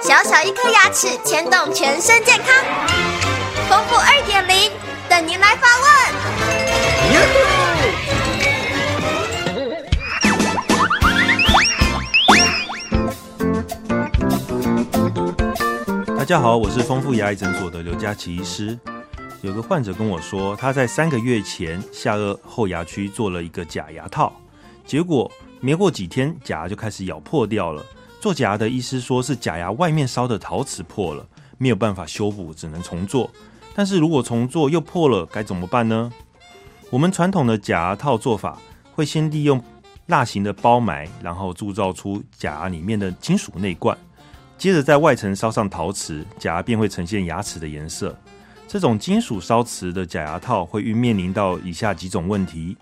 小小一颗牙齿牵动全身健康，丰富二点零等您来发问。大家好，我是丰富牙医诊所的刘佳琪医师。有个患者跟我说，他在三个月前下颚后牙区做了一个假牙套，结果没过几天，假牙就开始咬破掉了。做假牙的医师说是假牙外面烧的陶瓷破了，没有办法修补，只能重做。但是如果重做又破了，该怎么办呢？我们传统的假牙套做法会先利用蜡型的包埋，然后铸造出假牙里面的金属内冠，接着在外层烧上陶瓷，假牙便会呈现牙齿的颜色。这种金属烧瓷的假牙套会面临到以下几种问题：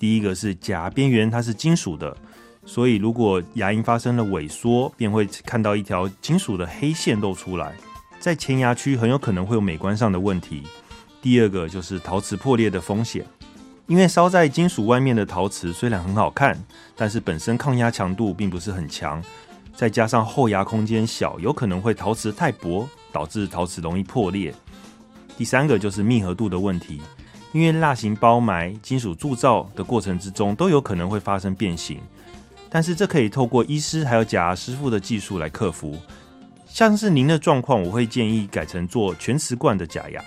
第一个是假边缘它是金属的。所以，如果牙龈发生了萎缩，便会看到一条金属的黑线露出来，在前牙区很有可能会有美观上的问题。第二个就是陶瓷破裂的风险，因为烧在金属外面的陶瓷虽然很好看，但是本身抗压强度并不是很强，再加上后牙空间小，有可能会陶瓷太薄，导致陶瓷容易破裂。第三个就是密合度的问题，因为蜡型包埋、金属铸造的过程之中，都有可能会发生变形。但是这可以透过医师还有假牙师傅的技术来克服。像是您的状况，我会建议改成做全瓷冠的假牙。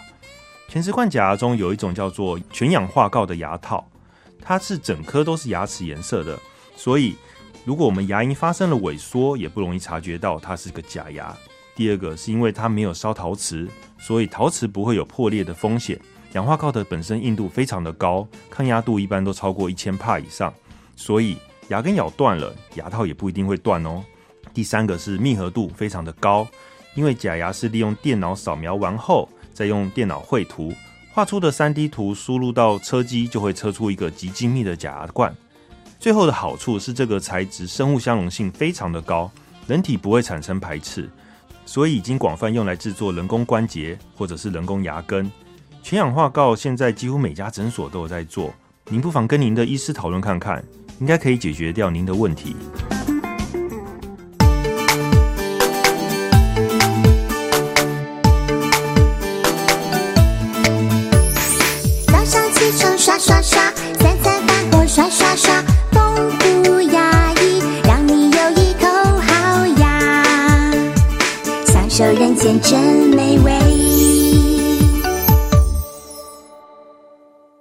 全瓷冠假牙中有一种叫做全氧化锆的牙套，它是整颗都是牙齿颜色的，所以如果我们牙龈发生了萎缩，也不容易察觉到它是个假牙。第二个是因为它没有烧陶瓷，所以陶瓷不会有破裂的风险。氧化锆的本身硬度非常的高，抗压度一般都超过一千帕以上，所以。牙根咬断了，牙套也不一定会断哦。第三个是密合度非常的高，因为假牙是利用电脑扫描完后，再用电脑绘图画出的三 D 图输入到车机，就会车出一个极精密的假牙冠。最后的好处是这个材质生物相容性非常的高，人体不会产生排斥，所以已经广泛用来制作人工关节或者是人工牙根。全氧化锆现在几乎每家诊所都有在做，您不妨跟您的医师讨论看看。应该可以解决掉您的问题。早上起床刷刷刷，三餐饭后刷刷刷，丰富牙医让你有一口好牙，享受人间真美味。